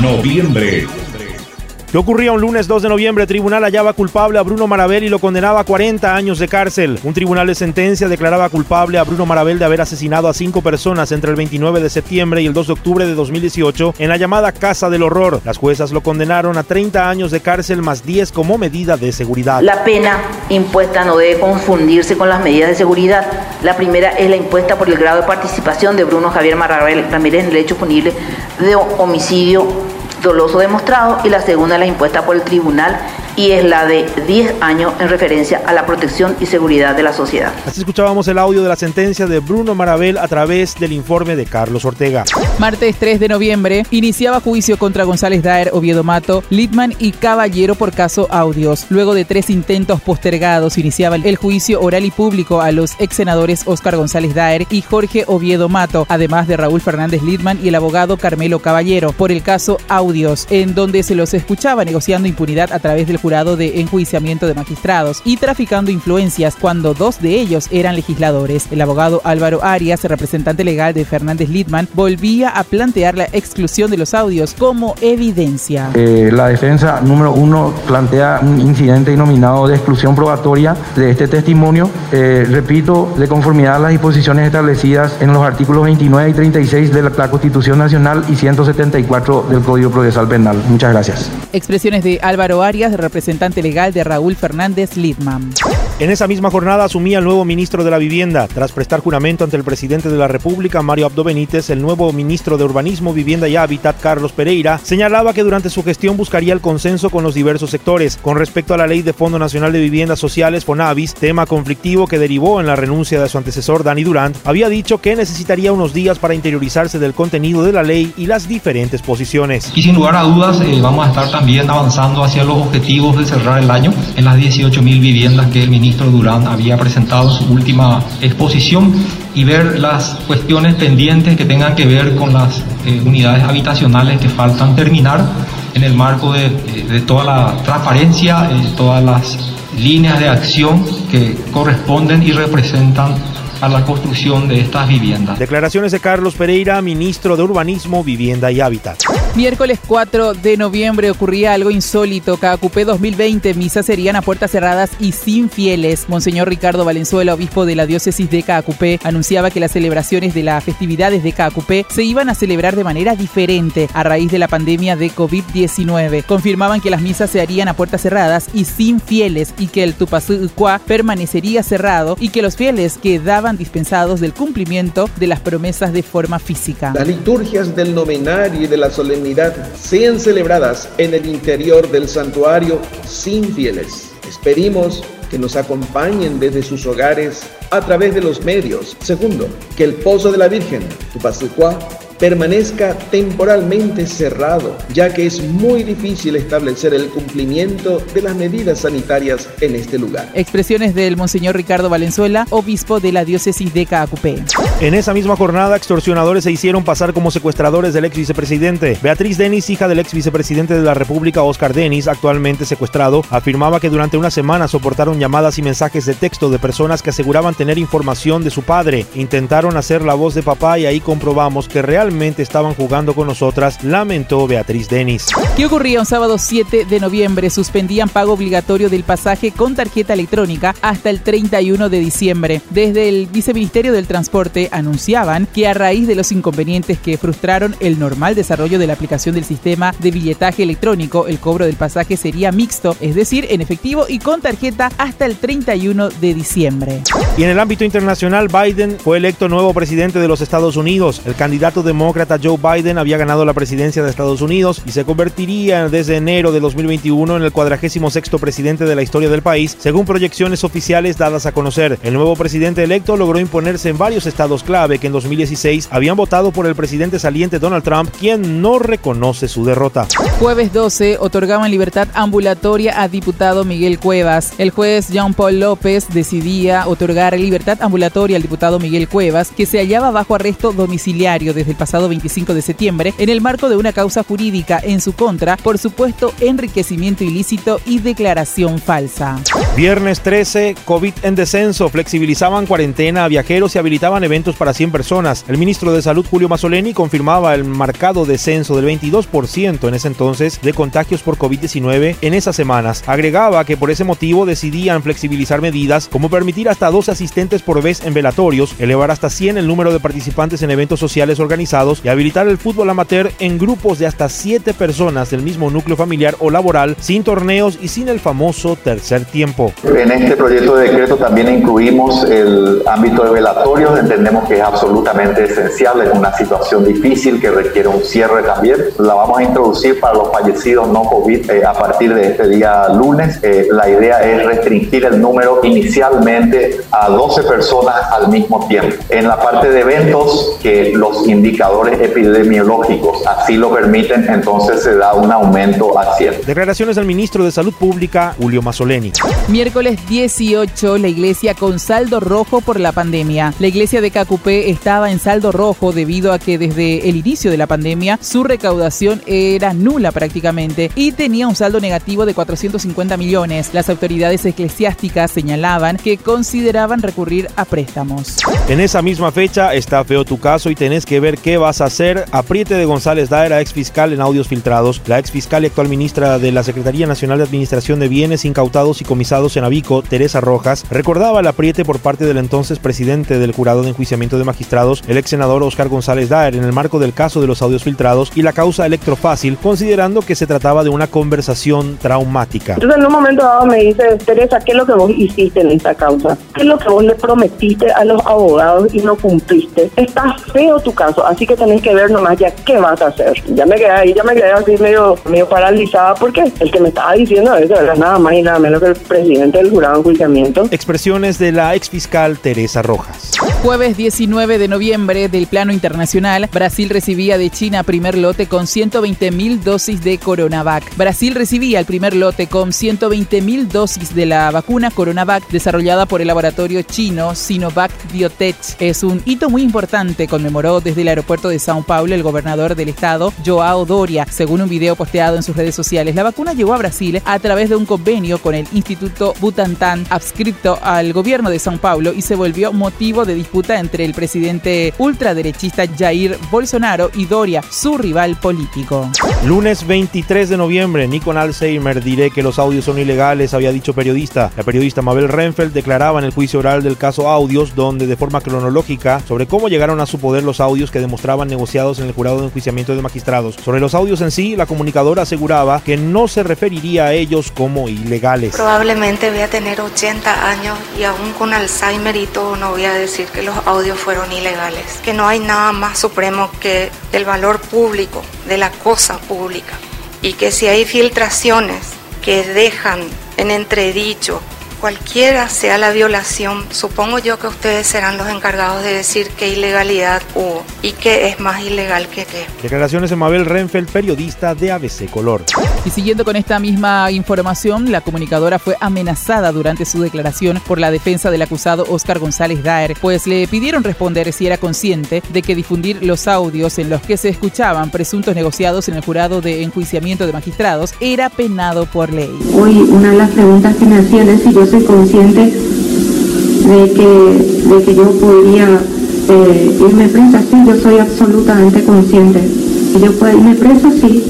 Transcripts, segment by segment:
Noviembre. ¿Qué ocurría un lunes 2 de noviembre? El tribunal hallaba culpable a Bruno Marabel y lo condenaba a 40 años de cárcel. Un tribunal de sentencia declaraba culpable a Bruno Marabel de haber asesinado a cinco personas entre el 29 de septiembre y el 2 de octubre de 2018 en la llamada Casa del Horror. Las juezas lo condenaron a 30 años de cárcel más 10 como medida de seguridad. La pena impuesta no debe confundirse con las medidas de seguridad. La primera es la impuesta por el grado de participación de Bruno Javier Marabel Ramírez en el hecho punible de homicidio doloso demostrado y la segunda la impuesta por el tribunal y es la de 10 años en referencia a la protección y seguridad de la sociedad. Así escuchábamos el audio de la sentencia de Bruno Marabel a través del informe de Carlos Ortega. Martes 3 de noviembre iniciaba juicio contra González Daer, Oviedo Mato, Litman y Caballero por caso audios. Luego de tres intentos postergados iniciaba el juicio oral y público a los ex senadores Óscar González Daer y Jorge Oviedo Mato, además de Raúl Fernández Litman y el abogado Carmelo Caballero por el caso audios, en donde se los escuchaba negociando impunidad a través del jurado de enjuiciamiento de magistrados y traficando influencias cuando dos de ellos eran legisladores. El abogado Álvaro Arias, representante legal de Fernández Lidman, volvía a plantear la exclusión de los audios como evidencia. Eh, la defensa número uno plantea un incidente denominado de exclusión probatoria de este testimonio, eh, repito, de conformidad a las disposiciones establecidas en los artículos 29 y 36 de la, la Constitución Nacional y 174 del Código Procesal Penal. Muchas gracias. Expresiones de Álvaro Arias, representante legal de Raúl Fernández Lidman. En esa misma jornada asumía el nuevo ministro de la Vivienda. Tras prestar juramento ante el presidente de la República, Mario Abdo Benítez, el nuevo ministro de Urbanismo, Vivienda y Hábitat, Carlos Pereira, señalaba que durante su gestión buscaría el consenso con los diversos sectores. Con respecto a la ley de Fondo Nacional de Viviendas Sociales, FONAVIS, tema conflictivo que derivó en la renuncia de su antecesor, Dani Durant, había dicho que necesitaría unos días para interiorizarse del contenido de la ley y las diferentes posiciones. Y sin lugar a dudas, eh, vamos a estar también avanzando hacia los objetivos de cerrar el año en las 18.000 viviendas que el ministro Durán había presentado en su última exposición y ver las cuestiones pendientes que tengan que ver con las eh, unidades habitacionales que faltan terminar en el marco de, de toda la transparencia, eh, todas las líneas de acción que corresponden y representan a la construcción de estas viviendas. Declaraciones de Carlos Pereira, ministro de Urbanismo, Vivienda y Hábitat. Miércoles 4 de noviembre ocurría algo insólito. Cacupé 2020, misas serían a puertas cerradas y sin fieles. Monseñor Ricardo Valenzuela, obispo de la diócesis de Cacupé, anunciaba que las celebraciones de las festividades de Cacupé se iban a celebrar de manera diferente a raíz de la pandemia de COVID-19. Confirmaban que las misas se harían a puertas cerradas y sin fieles y que el Tupazú permanecería cerrado y que los fieles quedaban dispensados del cumplimiento de las promesas de forma física. Las liturgias del novenario y de la solemnidad sean celebradas en el interior del santuario sin fieles. Esperimos que nos acompañen desde sus hogares a través de los medios. Segundo, que el pozo de la Virgen, Tupasucuá, permanezca temporalmente cerrado, ya que es muy difícil establecer el cumplimiento de las medidas sanitarias en este lugar. Expresiones del Monseñor Ricardo Valenzuela, obispo de la diócesis de Caacupé. En esa misma jornada, extorsionadores se hicieron pasar como secuestradores del ex vicepresidente. Beatriz Denis, hija del ex vicepresidente de la República, Oscar Denis, actualmente secuestrado, afirmaba que durante una semana soportaron llamadas y mensajes de texto de personas que aseguraban tener información de su padre. Intentaron hacer la voz de papá y ahí comprobamos que realmente estaban jugando con nosotras, lamentó Beatriz Denis. ¿Qué ocurría un sábado 7 de noviembre? Suspendían pago obligatorio del pasaje con tarjeta electrónica hasta el 31 de diciembre. Desde el Viceministerio del Transporte anunciaban que a raíz de los inconvenientes que frustraron el normal desarrollo de la aplicación del sistema de billetaje electrónico, el cobro del pasaje sería mixto, es decir, en efectivo y con tarjeta hasta el 31 de diciembre. Y en el ámbito internacional, Biden fue electo nuevo presidente de los Estados Unidos. El candidato de demócrata Joe Biden había ganado la presidencia de Estados Unidos y se convertiría desde enero de 2021 en el 46 presidente de la historia del país, según proyecciones oficiales dadas a conocer. El nuevo presidente electo logró imponerse en varios estados clave que en 2016 habían votado por el presidente saliente Donald Trump, quien no reconoce su derrota. Jueves 12 otorgaban libertad ambulatoria a diputado Miguel Cuevas. El juez Jean Paul López decidía otorgar libertad ambulatoria al diputado Miguel Cuevas, que se hallaba bajo arresto domiciliario desde el pasado 25 de septiembre en el marco de una causa jurídica en su contra por supuesto enriquecimiento ilícito y declaración falsa. Viernes 13, COVID en descenso, flexibilizaban cuarentena a viajeros y habilitaban eventos para 100 personas. El ministro de Salud Julio Mazzoleni confirmaba el marcado descenso del 22% en ese entonces de contagios por COVID-19 en esas semanas. Agregaba que por ese motivo decidían flexibilizar medidas como permitir hasta 12 asistentes por vez en velatorios, elevar hasta 100 el número de participantes en eventos sociales organizados y habilitar el fútbol amateur en grupos de hasta 7 personas del mismo núcleo familiar o laboral, sin torneos y sin el famoso tercer tiempo. En este proyecto de decreto también incluimos el ámbito de velatorios, entendemos que es absolutamente esencial en una situación difícil que requiere un cierre también. La vamos a introducir para los fallecidos no COVID eh, a partir de este día lunes. Eh, la idea es restringir el número inicialmente a 12 personas al mismo tiempo. En la parte de eventos, que los indicadores epidemiológicos así lo permiten, entonces se da un aumento a 100. Declaraciones del ministro de Salud Pública, Julio Mazzoleni. Miércoles 18, la iglesia con saldo rojo por la pandemia. La iglesia de Cacupé estaba en saldo rojo debido a que desde el inicio de la pandemia su recaudación era nula prácticamente y tenía un saldo negativo de 450 millones. Las autoridades eclesiásticas señalaban que consideraban recurrir a préstamos. En esa misma fecha está feo tu caso y tenés que ver qué vas a hacer. Apriete de González Daera, ex fiscal en audios filtrados. La ex fiscal y actual ministra de la Secretaría Nacional de Administración de Bienes Incautados y Comisados en Abico, Teresa Rojas, recordaba el apriete por parte del entonces presidente del Jurado de Enjuiciamiento de Magistrados, el ex senador Oscar González Daer, en el marco del caso de los audios filtrados y la causa electrofácil, considerando que se trataba de una conversación traumática. Entonces en un momento dado me dice, Teresa, ¿qué es lo que vos hiciste en esta causa? ¿Qué es lo que vos le prometiste a los abogados y no cumpliste? Está feo tu caso, así que tenés que ver nomás ya qué vas a hacer. Ya me quedé ahí, ya me quedé así medio, medio paralizada porque el que me estaba diciendo eso era nada más y nada menos que el presidente del jurado de enjuiciamiento. Expresiones de la ex fiscal Teresa Rojas. Jueves 19 de noviembre del plano internacional, Brasil recibía de China primer lote con 120 mil dosis de Coronavac. Brasil recibía el primer lote con 120 mil dosis de la vacuna Coronavac desarrollada por el laboratorio chino Sinovac Biotech. Es un hito muy importante, conmemoró desde el aeropuerto de Sao Paulo el gobernador del estado, Joao Doria, según un video posteado en sus redes sociales. La vacuna llegó a Brasil a través de un convenio con el Instituto Butantan, adscrito al gobierno de Sao Paulo, y se volvió motivo de disputa entre el presidente ultraderechista Jair Bolsonaro y Doria, su rival político. Lunes 23 de noviembre, ni con Alzheimer diré que los audios son ilegales, había dicho periodista. La periodista Mabel Renfeld declaraba en el juicio oral del caso Audios, donde de forma cronológica, sobre cómo llegaron a su poder los audios que demostraban negociados en el jurado de enjuiciamiento de magistrados. Sobre los audios en sí, la comunicadora aseguraba que no se referiría a ellos como ilegales. Probablemente voy a tener 80 años y aún con Alzheimer y todo no voy a decir que los audios fueron ilegales, que no hay nada más supremo que el valor público de la cosa pública y que si hay filtraciones que dejan en entredicho cualquiera sea la violación, supongo yo que ustedes serán los encargados de decir qué ilegalidad hubo y qué es más ilegal que qué. Declaraciones de Mabel Renfeld, periodista de ABC Color. Y siguiendo con esta misma información, la comunicadora fue amenazada durante su declaración por la defensa del acusado Oscar González Daer, pues le pidieron responder si era consciente de que difundir los audios en los que se escuchaban presuntos negociados en el jurado de enjuiciamiento de magistrados era penado por ley. Hoy una de las preguntas que me hacían es si yo soy consciente de que, de que yo podría eh, irme presa, sí, yo soy absolutamente consciente. Que yo puedo irme presa, sí.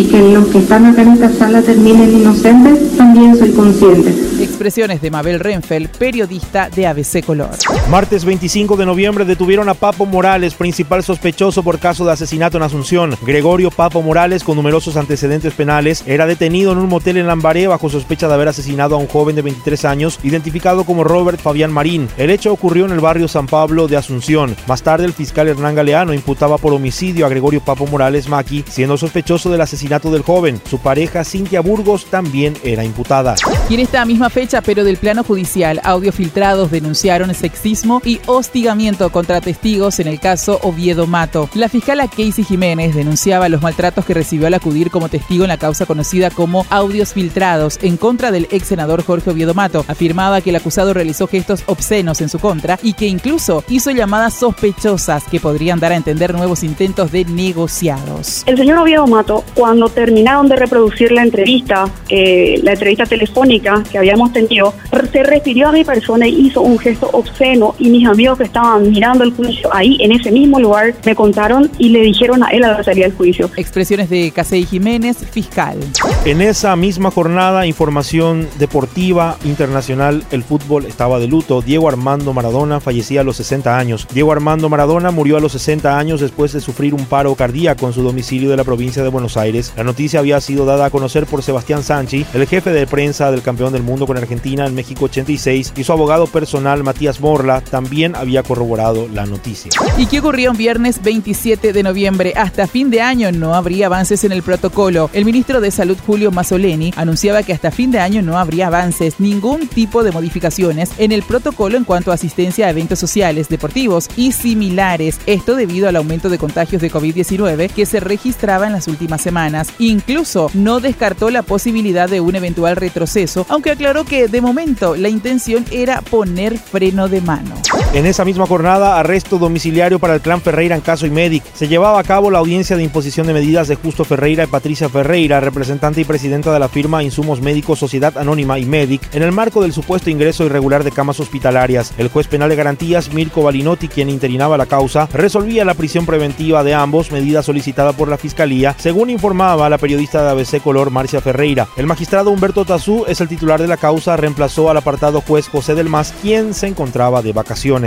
Y que los que están acá en esta sala terminen inocentes, también soy consciente. Expresiones de Mabel Renfeld, periodista de ABC Color. Martes 25 de noviembre detuvieron a Papo Morales, principal sospechoso por caso de asesinato en Asunción. Gregorio Papo Morales, con numerosos antecedentes penales, era detenido en un motel en Lambaré bajo sospecha de haber asesinado a un joven de 23 años, identificado como Robert Fabián Marín. El hecho ocurrió en el barrio San Pablo de Asunción. Más tarde, el fiscal Hernán Galeano imputaba por homicidio a Gregorio Papo Morales Maki, siendo sospechoso del asesinato del joven. Su pareja, Cintia Burgos, también era imputada. Y en esta misma fecha, pero del plano judicial, audios filtrados denunciaron sexismo y hostigamiento contra testigos en el caso Oviedo Mato. La fiscala Casey Jiménez denunciaba los maltratos que recibió al acudir como testigo en la causa conocida como audios filtrados en contra del ex senador Jorge Oviedo Mato. Afirmaba que el acusado realizó gestos obscenos en su contra y que incluso hizo llamadas sospechosas que podrían dar a entender nuevos intentos de negociados. El señor Oviedo Mato, cuando terminaron de reproducir la entrevista, eh, la entrevista telefónica que habíamos tenido, se refirió a mi persona y hizo un gesto obsceno y mis amigos que estaban mirando el juicio ahí en ese mismo lugar me contaron y le dijeron a él a la salida del juicio. Expresiones de Casey Jiménez, fiscal. En esa misma jornada, información deportiva internacional, el fútbol estaba de luto. Diego Armando Maradona fallecía a los 60 años. Diego Armando Maradona murió a los 60 años después de sufrir un paro cardíaco en su domicilio de la provincia de Buenos Aires. La noticia había sido dada a conocer por Sebastián Sanchi, el jefe de prensa del campeón del mundo con Argentina en México 86, y su abogado personal Matías Morla también había corroborado la noticia. ¿Y qué ocurrió un viernes 27 de noviembre? Hasta fin de año no habría avances en el protocolo. El ministro de Salud Julio Mazzoleni anunciaba que hasta fin de año no habría avances, ningún tipo de modificaciones en el protocolo en cuanto a asistencia a eventos sociales, deportivos y similares. Esto debido al aumento de contagios de COVID-19 que se registraba en las últimas semanas. Incluso no descartó la posibilidad de un eventual retroceso, aunque aclaró que de momento la intención era poner freno de mano. En esa misma jornada, arresto domiciliario para el clan Ferreira en caso Imedic. Se llevaba a cabo la audiencia de imposición de medidas de Justo Ferreira y Patricia Ferreira, representante y presidenta de la firma Insumos Médicos Sociedad Anónima Imedic, en el marco del supuesto ingreso irregular de camas hospitalarias. El juez penal de garantías, Mirko Balinotti, quien interinaba la causa, resolvía la prisión preventiva de ambos, medida solicitada por la Fiscalía, según informaba la periodista de ABC Color, Marcia Ferreira. El magistrado Humberto Tazú es el titular de la causa, reemplazó al apartado juez José del Mas, quien se encontraba de vacaciones.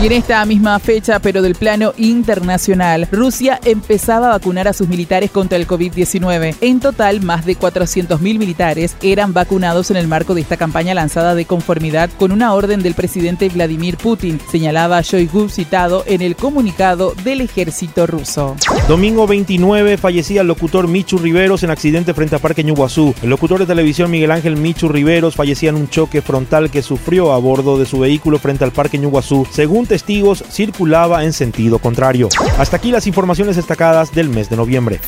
Y en esta misma fecha, pero del plano internacional, Rusia empezaba a vacunar a sus militares contra el COVID-19. En total, más de 400.000 militares eran vacunados en el marco de esta campaña lanzada de conformidad con una orden del presidente Vladimir Putin, señalaba Shoigu citado en el comunicado del ejército ruso. Domingo 29 fallecía el locutor Michu Riveros en accidente frente a Parque Ñuguazú. El locutor de televisión Miguel Ángel Michu Riveros fallecía en un choque frontal que sufrió a bordo de su vehículo frente al Parque Ñuguazú según testigos, circulaba en sentido contrario. Hasta aquí las informaciones destacadas del mes de noviembre.